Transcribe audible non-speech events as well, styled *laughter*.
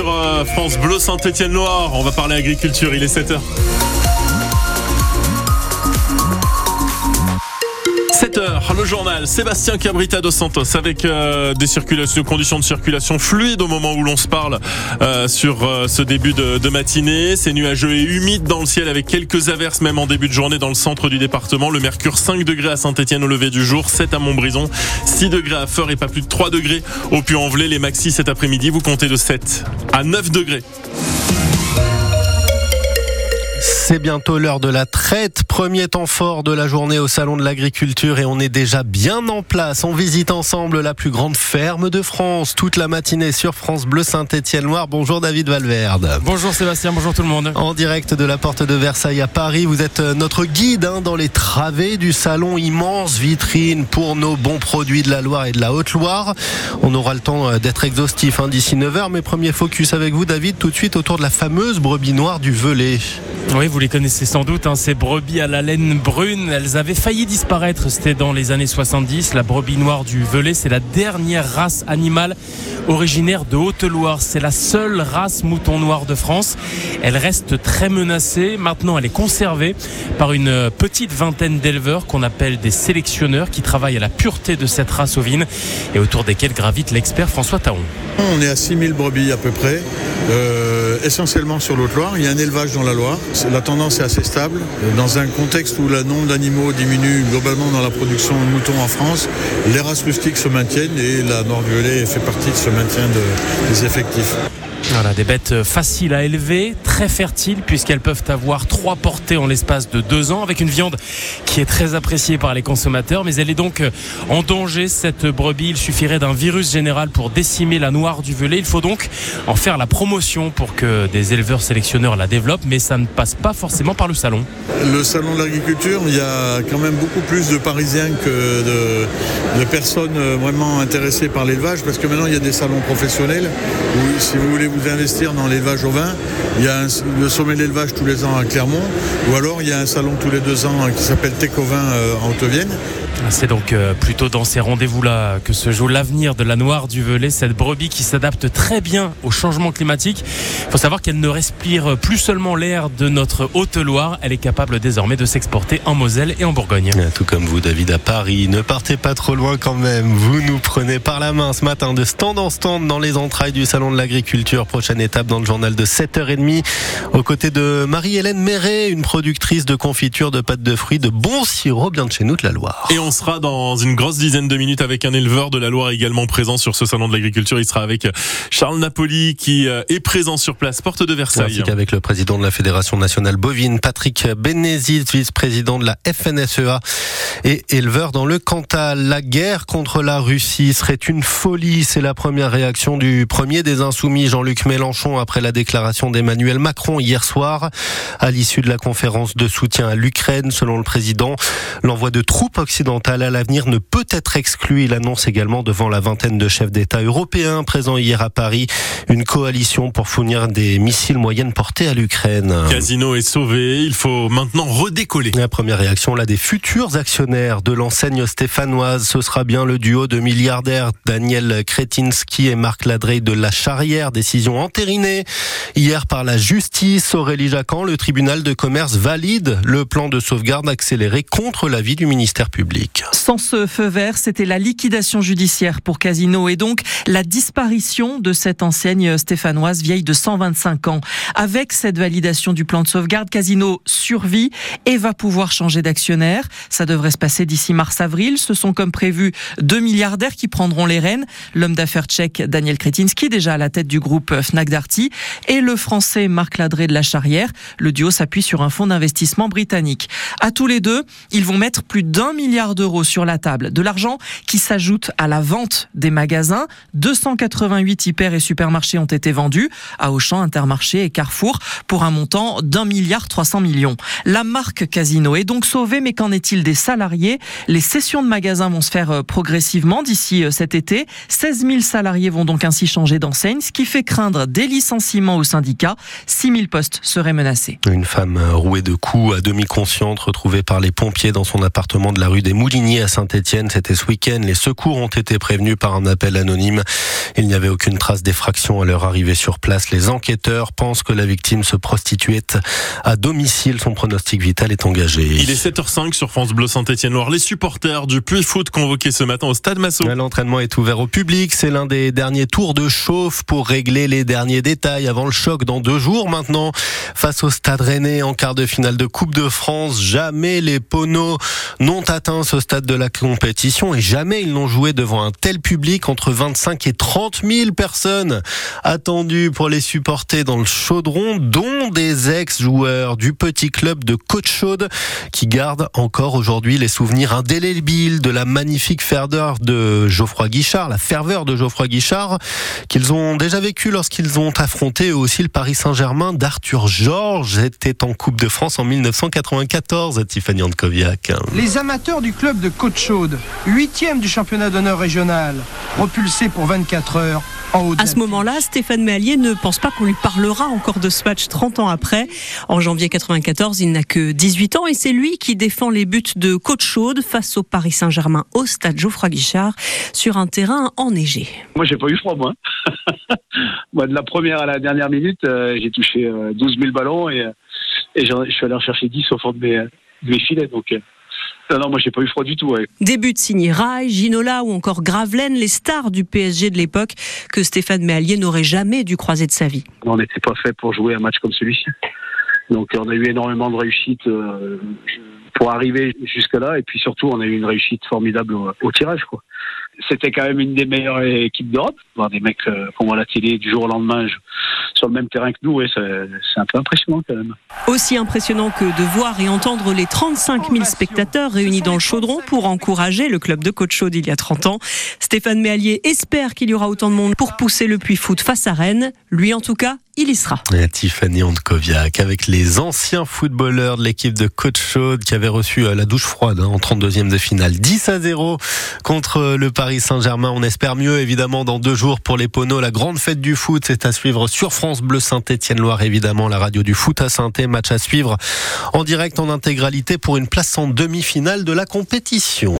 euh, France Bleu Saint-Étienne-Loire. On va parler agriculture, il est 7h. 7h, le journal Sébastien Cabrita dos Santos avec euh, des circulations, conditions de circulation fluides au moment où l'on se parle euh, sur euh, ce début de, de matinée. C'est nuageux et humide dans le ciel avec quelques averses même en début de journée dans le centre du département. Le mercure 5 degrés à Saint-Etienne au lever du jour, 7 à Montbrison, 6 degrés à Feur et pas plus de 3 degrés au Puy-en-Velay. Les maxi cet après-midi, vous comptez de 7 à 9 degrés. C'est bientôt l'heure de la traite. Premier temps fort de la journée au Salon de l'Agriculture et on est déjà bien en place. On visite ensemble la plus grande ferme de France toute la matinée sur France Bleu Saint-Étienne-Loire. Bonjour David Valverde. Bonjour Sébastien, bonjour tout le monde. En direct de la porte de Versailles à Paris, vous êtes notre guide hein, dans les travées du salon. Immense vitrine pour nos bons produits de la Loire et de la Haute-Loire. On aura le temps euh, d'être exhaustif hein, d'ici 9h, mais premier focus avec vous David tout de suite autour de la fameuse brebis noire du Velay. Oui, vous les connaissez sans doute, hein, ces brebis à la laine brune. Elles avaient failli disparaître, c'était dans les années 70. La brebis noire du Velay, c'est la dernière race animale originaire de Haute-Loire. C'est la seule race mouton noir de France. Elle reste très menacée. Maintenant, elle est conservée par une petite vingtaine d'éleveurs qu'on appelle des sélectionneurs qui travaillent à la pureté de cette race ovine et autour desquels gravite l'expert François Taon. On est à 6000 brebis à peu près, euh, essentiellement sur l'Haute-Loire. Il y a un élevage dans la Loire. Tendance est assez stable. Dans un contexte où le nombre d'animaux diminue globalement dans la production de moutons en France, les races rustiques se maintiennent et la Nord-Velay fait partie de ce maintien de, des effectifs. Voilà, des bêtes faciles à élever, très fertiles puisqu'elles peuvent avoir trois portées en l'espace de deux ans avec une viande qui est très appréciée par les consommateurs mais elle est donc en danger cette brebis. Il suffirait d'un virus général pour décimer la noire du velay. Il faut donc en faire la promotion pour que des éleveurs sélectionneurs la développent mais ça ne passe pas forcément par le salon. Le salon de l'agriculture, il y a quand même beaucoup plus de Parisiens que de, de personnes vraiment intéressées par l'élevage parce que maintenant il y a des salons professionnels où si vous voulez vous investir dans l'élevage au vin, il y a le sommet de l'élevage tous les ans à Clermont, ou alors il y a un salon tous les deux ans qui s'appelle Técovin euh, en Haute-Vienne. C'est donc plutôt dans ces rendez-vous-là que se joue l'avenir de la noire du Velay, cette brebis qui s'adapte très bien au changement climatique. Il faut savoir qu'elle ne respire plus seulement l'air de notre Haute-Loire, elle est capable désormais de s'exporter en Moselle et en Bourgogne. Tout comme vous, David, à Paris. Ne partez pas trop loin quand même. Vous nous prenez par la main ce matin de stand en stand dans les entrailles du Salon de l'Agriculture. Prochaine étape dans le journal de 7h30. Aux côtés de Marie-Hélène Méret, une productrice de confiture de pâtes de fruits de bon sirop bien de chez nous de la Loire. Et on sera dans une grosse dizaine de minutes avec un éleveur de la Loire également présent sur ce salon de l'agriculture. Il sera avec Charles Napoli qui est présent sur place, porte de Versailles. Ainsi qu'avec le président de la Fédération nationale bovine, Patrick Bénézis, vice-président de la FNSEA et éleveur dans le Cantal. La guerre contre la Russie serait une folie. C'est la première réaction du premier des insoumis, Jean-Luc Mélenchon, après la déclaration d'Emmanuel Macron hier soir. À l'issue de la conférence de soutien à l'Ukraine, selon le président, l'envoi de troupes occidentales à l'avenir ne peut être exclu. Il annonce également devant la vingtaine de chefs d'État européens présents hier à Paris une coalition pour fournir des missiles moyennes portées à l'Ukraine. Casino est sauvé, il faut maintenant redécoller. La première réaction là des futurs actionnaires de l'enseigne stéphanoise, ce sera bien le duo de milliardaires Daniel Kretinsky et Marc Ladrey de la Charrière, décision entérinée hier par la justice. Aurélie Jacquan, le tribunal de commerce valide le plan de sauvegarde accéléré contre l'avis du ministère public. Sans ce feu vert, c'était la liquidation judiciaire pour Casino et donc la disparition de cette enseigne stéphanoise vieille de 125 ans. Avec cette validation du plan de sauvegarde, Casino survit et va pouvoir changer d'actionnaire. Ça devrait se passer d'ici mars-avril. Ce sont comme prévu deux milliardaires qui prendront les rênes. L'homme d'affaires tchèque Daniel Kretinsky, déjà à la tête du groupe Fnac Darty, et le français Marc Ladré de la Charrière. Le duo s'appuie sur un fonds d'investissement britannique. À tous les deux, ils vont mettre plus d'un milliard d'euros sur la table. De l'argent qui s'ajoute à la vente des magasins. 288 hyper et supermarchés ont été vendus à Auchan, Intermarché et Carrefour pour un montant d'un milliard 300 millions. La marque Casino est donc sauvée, mais qu'en est-il des salariés? Les sessions de magasins vont se faire progressivement d'ici cet été. 16 000 salariés vont donc ainsi changer d'enseigne, ce qui fait craindre des licenciements au syndicat. 6 000 postes seraient menacés. Une femme rouée de coups, à demi consciente, retrouvée par les pompiers dans son appartement de la rue des Moulinier à Saint-Etienne. C'était ce week-end. Les secours ont été prévenus par un appel anonyme. Il n'y avait aucune trace d'effraction à leur arrivée sur place. Les enquêteurs pensent que la victime se prostituait à domicile. Son pronostic vital est engagé. Il est 7h05 sur France Bleu Saint-Etienne-Loire. Les supporters du Puy Foot convoqués ce matin au Stade Massot. L'entraînement est ouvert au public. C'est l'un des derniers tours de chauffe pour régler les derniers détails avant le choc dans deux jours maintenant. Face au Stade Rennais en quart de finale de Coupe de France, jamais les Poneaux n'ont atteint ce stade de la compétition et jamais ils n'ont joué devant un tel public entre 25 et 30 000 personnes attendues pour les supporter dans le chaudron, dont des ex-joueurs du petit club de Côte-Chaude qui gardent encore aujourd'hui les souvenirs indélébiles de la magnifique ferveur de Geoffroy Guichard, la ferveur de Geoffroy Guichard qu'ils ont déjà vécu lorsqu'ils ont affronté aussi le Paris Saint-Germain d'Arthur Georges était en Coupe de France en 1994 Tiffany Andkoviak. Les amateurs du club de Côte-Chaude, huitième du championnat d'honneur régional, propulsé pour 24 heures à ce moment-là, Stéphane Méallier ne pense pas qu'on lui parlera encore de ce match 30 ans après. En janvier 94, il n'a que 18 ans et c'est lui qui défend les buts de Côte Chaude face au Paris Saint-Germain au stade Geoffroy Guichard sur un terrain enneigé. Moi, j'ai pas eu froid, moi. *laughs* moi, de la première à la dernière minute, euh, j'ai touché 12 euh, 000 ballons et, euh, et je suis allé en chercher 10 au fond de mes, de mes filets. Donc, non, non, moi j'ai pas eu froid du tout. Ouais. Début de signer Rai, Ginola ou encore Gravelaine, les stars du PSG de l'époque que Stéphane Méallier n'aurait jamais dû croiser de sa vie. On n'était pas fait pour jouer un match comme celui-ci. Donc on a eu énormément de réussite euh, pour arriver jusque-là et puis surtout on a eu une réussite formidable au, tirage. Quoi. C'était quand même une des meilleures équipes d'Europe. Voir des mecs euh, qu'on voit à la télé du jour au lendemain sur le même terrain que nous, ouais, c'est un peu impressionnant quand même. Aussi impressionnant que de voir et entendre les 35 000 spectateurs réunis dans le chaudron pour encourager le club de Côte-Chaude il y a 30 ans. Stéphane Méallier espère qu'il y aura autant de monde pour pousser le Puy Foot face à Rennes. Lui, en tout cas, il y sera. Et Tiffany Andkoviak avec les anciens footballeurs de l'équipe de Côte-Chaude qui avaient reçu euh, la douche froide hein, en 32e de finale. 10 à 0 contre le Paris Saint-Germain. On espère mieux évidemment dans deux jours pour les Poneaux. La grande fête du foot, c'est à suivre sur France Bleu Saint-Étienne-Loire évidemment, la radio du foot à saint Match à suivre en direct en intégralité pour une place en demi-finale de la compétition.